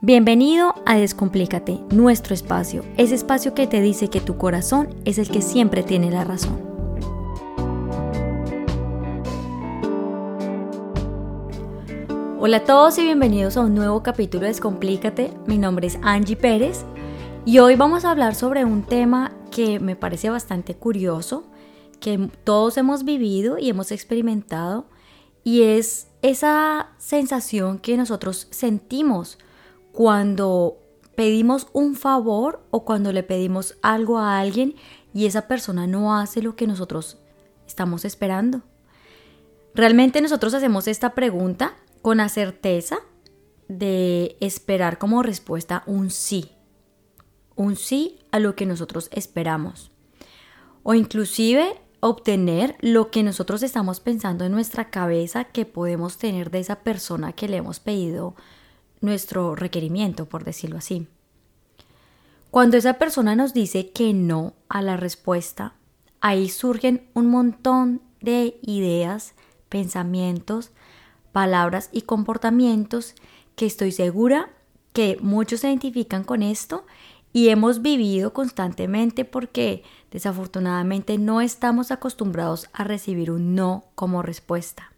Bienvenido a Descomplícate, nuestro espacio, ese espacio que te dice que tu corazón es el que siempre tiene la razón. Hola a todos y bienvenidos a un nuevo capítulo de Descomplícate. Mi nombre es Angie Pérez y hoy vamos a hablar sobre un tema que me parece bastante curioso, que todos hemos vivido y hemos experimentado y es esa sensación que nosotros sentimos cuando pedimos un favor o cuando le pedimos algo a alguien y esa persona no hace lo que nosotros estamos esperando. Realmente nosotros hacemos esta pregunta con la certeza de esperar como respuesta un sí. Un sí a lo que nosotros esperamos. O inclusive obtener lo que nosotros estamos pensando en nuestra cabeza que podemos tener de esa persona que le hemos pedido nuestro requerimiento, por decirlo así. Cuando esa persona nos dice que no a la respuesta, ahí surgen un montón de ideas, pensamientos, palabras y comportamientos que estoy segura que muchos se identifican con esto y hemos vivido constantemente porque desafortunadamente no estamos acostumbrados a recibir un no como respuesta.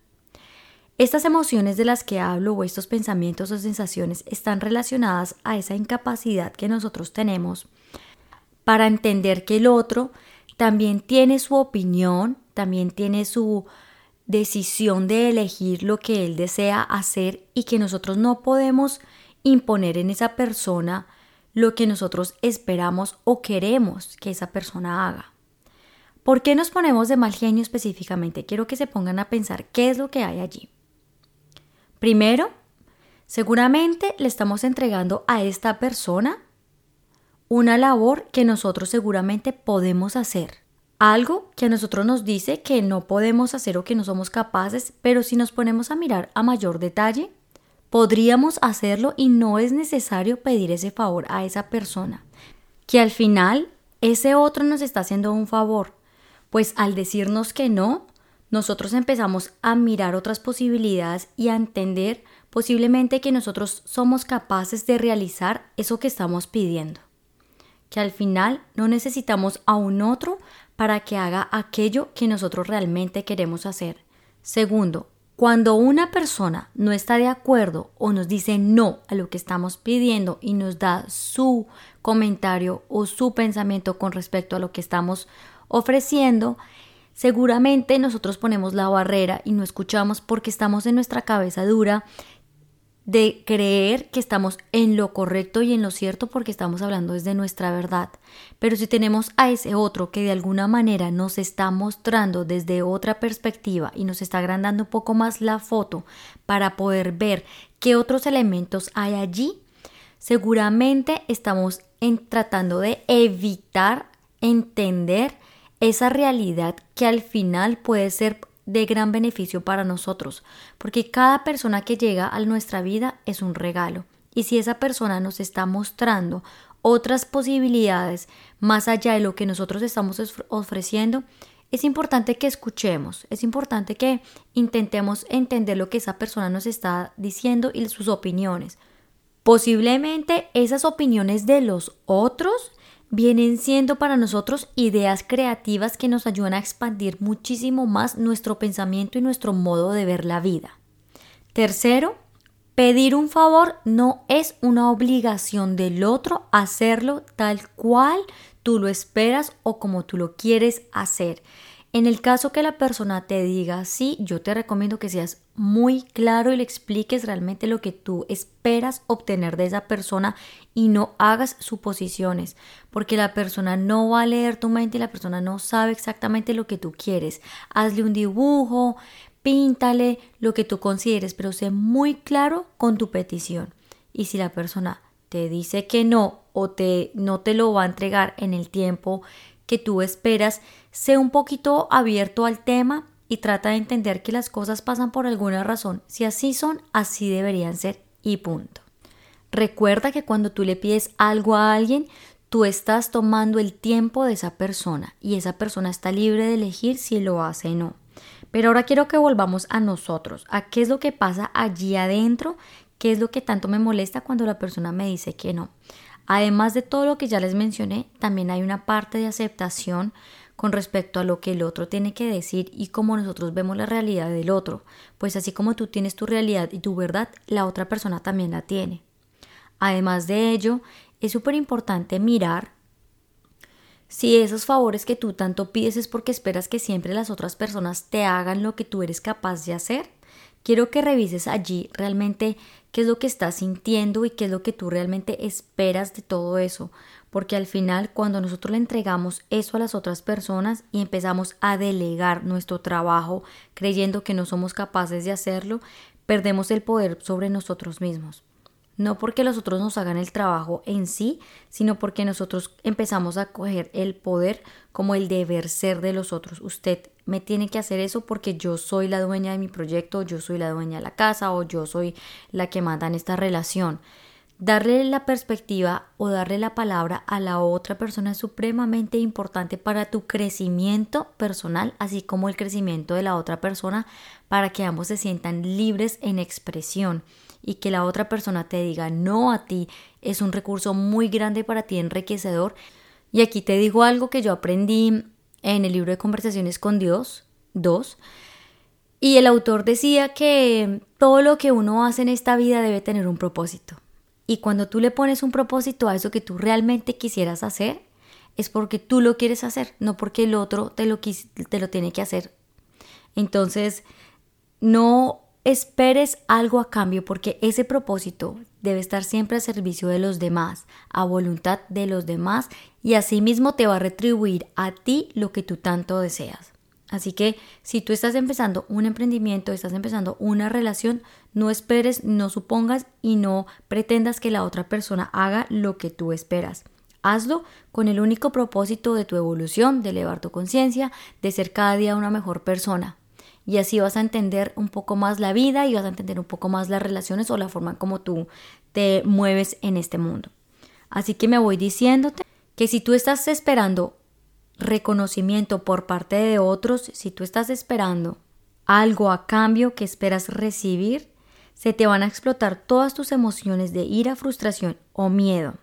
Estas emociones de las que hablo o estos pensamientos o sensaciones están relacionadas a esa incapacidad que nosotros tenemos para entender que el otro también tiene su opinión, también tiene su decisión de elegir lo que él desea hacer y que nosotros no podemos imponer en esa persona lo que nosotros esperamos o queremos que esa persona haga. ¿Por qué nos ponemos de mal genio específicamente? Quiero que se pongan a pensar qué es lo que hay allí. Primero, seguramente le estamos entregando a esta persona una labor que nosotros seguramente podemos hacer. Algo que a nosotros nos dice que no podemos hacer o que no somos capaces, pero si nos ponemos a mirar a mayor detalle, podríamos hacerlo y no es necesario pedir ese favor a esa persona. Que al final ese otro nos está haciendo un favor, pues al decirnos que no, nosotros empezamos a mirar otras posibilidades y a entender posiblemente que nosotros somos capaces de realizar eso que estamos pidiendo. Que al final no necesitamos a un otro para que haga aquello que nosotros realmente queremos hacer. Segundo, cuando una persona no está de acuerdo o nos dice no a lo que estamos pidiendo y nos da su comentario o su pensamiento con respecto a lo que estamos ofreciendo, Seguramente nosotros ponemos la barrera y no escuchamos porque estamos en nuestra cabeza dura de creer que estamos en lo correcto y en lo cierto porque estamos hablando desde nuestra verdad. Pero si tenemos a ese otro que de alguna manera nos está mostrando desde otra perspectiva y nos está agrandando un poco más la foto para poder ver qué otros elementos hay allí, seguramente estamos tratando de evitar entender esa realidad que al final puede ser de gran beneficio para nosotros, porque cada persona que llega a nuestra vida es un regalo. Y si esa persona nos está mostrando otras posibilidades más allá de lo que nosotros estamos ofreciendo, es importante que escuchemos, es importante que intentemos entender lo que esa persona nos está diciendo y sus opiniones. Posiblemente esas opiniones de los otros vienen siendo para nosotros ideas creativas que nos ayudan a expandir muchísimo más nuestro pensamiento y nuestro modo de ver la vida. Tercero, pedir un favor no es una obligación del otro hacerlo tal cual tú lo esperas o como tú lo quieres hacer. En el caso que la persona te diga sí, yo te recomiendo que seas muy claro y le expliques realmente lo que tú esperas obtener de esa persona y no hagas suposiciones, porque la persona no va a leer tu mente y la persona no sabe exactamente lo que tú quieres. Hazle un dibujo, píntale lo que tú consideres, pero sé muy claro con tu petición. Y si la persona te dice que no o te no te lo va a entregar en el tiempo que tú esperas, sé un poquito abierto al tema y trata de entender que las cosas pasan por alguna razón. Si así son, así deberían ser y punto. Recuerda que cuando tú le pides algo a alguien, tú estás tomando el tiempo de esa persona y esa persona está libre de elegir si lo hace o no. Pero ahora quiero que volvamos a nosotros, a qué es lo que pasa allí adentro ¿Qué es lo que tanto me molesta cuando la persona me dice que no? Además de todo lo que ya les mencioné, también hay una parte de aceptación con respecto a lo que el otro tiene que decir y cómo nosotros vemos la realidad del otro, pues así como tú tienes tu realidad y tu verdad, la otra persona también la tiene. Además de ello, es súper importante mirar si esos favores que tú tanto pides es porque esperas que siempre las otras personas te hagan lo que tú eres capaz de hacer. Quiero que revises allí realmente qué es lo que estás sintiendo y qué es lo que tú realmente esperas de todo eso, porque al final cuando nosotros le entregamos eso a las otras personas y empezamos a delegar nuestro trabajo creyendo que no somos capaces de hacerlo, perdemos el poder sobre nosotros mismos no porque los otros nos hagan el trabajo en sí, sino porque nosotros empezamos a coger el poder como el deber ser de los otros. Usted me tiene que hacer eso porque yo soy la dueña de mi proyecto, yo soy la dueña de la casa o yo soy la que manda en esta relación. Darle la perspectiva o darle la palabra a la otra persona es supremamente importante para tu crecimiento personal, así como el crecimiento de la otra persona, para que ambos se sientan libres en expresión y que la otra persona te diga no a ti es un recurso muy grande para ti, enriquecedor. Y aquí te digo algo que yo aprendí en el libro de Conversaciones con Dios 2. Y el autor decía que todo lo que uno hace en esta vida debe tener un propósito. Y cuando tú le pones un propósito a eso que tú realmente quisieras hacer, es porque tú lo quieres hacer, no porque el otro te lo, te lo tiene que hacer. Entonces, no esperes algo a cambio porque ese propósito debe estar siempre a servicio de los demás, a voluntad de los demás y asimismo te va a retribuir a ti lo que tú tanto deseas. Así que si tú estás empezando un emprendimiento, estás empezando una relación, no esperes, no supongas y no pretendas que la otra persona haga lo que tú esperas. Hazlo con el único propósito de tu evolución, de elevar tu conciencia, de ser cada día una mejor persona y así vas a entender un poco más la vida y vas a entender un poco más las relaciones o la forma como tú te mueves en este mundo. Así que me voy diciéndote que si tú estás esperando reconocimiento por parte de otros, si tú estás esperando algo a cambio que esperas recibir, se te van a explotar todas tus emociones de ira, frustración o miedo.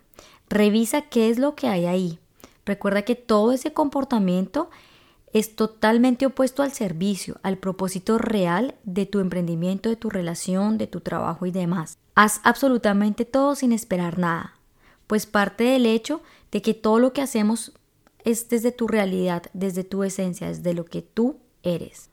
Revisa qué es lo que hay ahí. Recuerda que todo ese comportamiento es totalmente opuesto al servicio, al propósito real de tu emprendimiento, de tu relación, de tu trabajo y demás. Haz absolutamente todo sin esperar nada, pues parte del hecho de que todo lo que hacemos es desde tu realidad, desde tu esencia, desde lo que tú eres.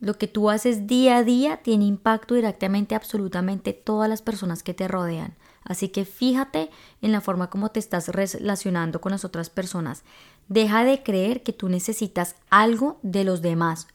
Lo que tú haces día a día tiene impacto directamente absolutamente todas las personas que te rodean. Así que fíjate en la forma como te estás relacionando con las otras personas. Deja de creer que tú necesitas algo de los demás.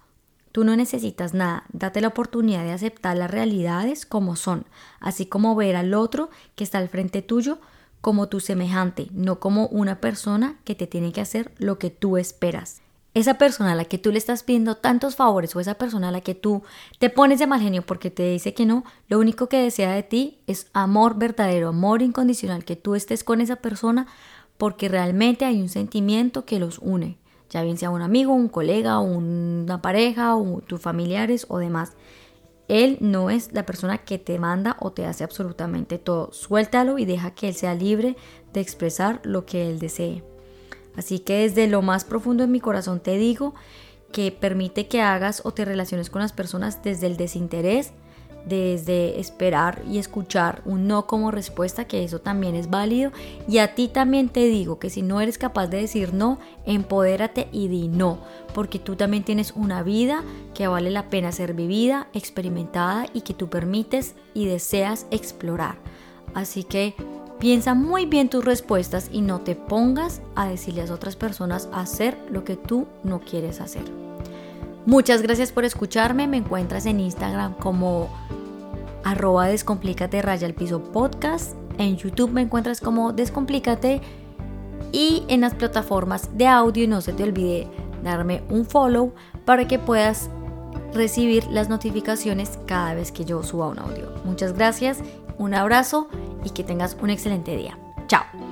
Tú no necesitas nada. Date la oportunidad de aceptar las realidades como son, así como ver al otro que está al frente tuyo como tu semejante, no como una persona que te tiene que hacer lo que tú esperas esa persona a la que tú le estás pidiendo tantos favores o esa persona a la que tú te pones de mal genio porque te dice que no, lo único que desea de ti es amor verdadero, amor incondicional, que tú estés con esa persona porque realmente hay un sentimiento que los une, ya bien sea un amigo, un colega, una pareja, tus familiares o demás. Él no es la persona que te manda o te hace absolutamente todo. Suéltalo y deja que él sea libre de expresar lo que él desee. Así que desde lo más profundo de mi corazón te digo que permite que hagas o te relaciones con las personas desde el desinterés, desde esperar y escuchar un no como respuesta, que eso también es válido. Y a ti también te digo que si no eres capaz de decir no, empodérate y di no, porque tú también tienes una vida que vale la pena ser vivida, experimentada y que tú permites y deseas explorar. Así que Piensa muy bien tus respuestas y no te pongas a decirle a otras personas hacer lo que tú no quieres hacer. Muchas gracias por escucharme. Me encuentras en Instagram como arroba descomplícate raya al piso podcast. En YouTube me encuentras como descomplícate. Y en las plataformas de audio no se te olvide darme un follow para que puedas recibir las notificaciones cada vez que yo suba un audio. Muchas gracias, un abrazo y que tengas un excelente día. Chao.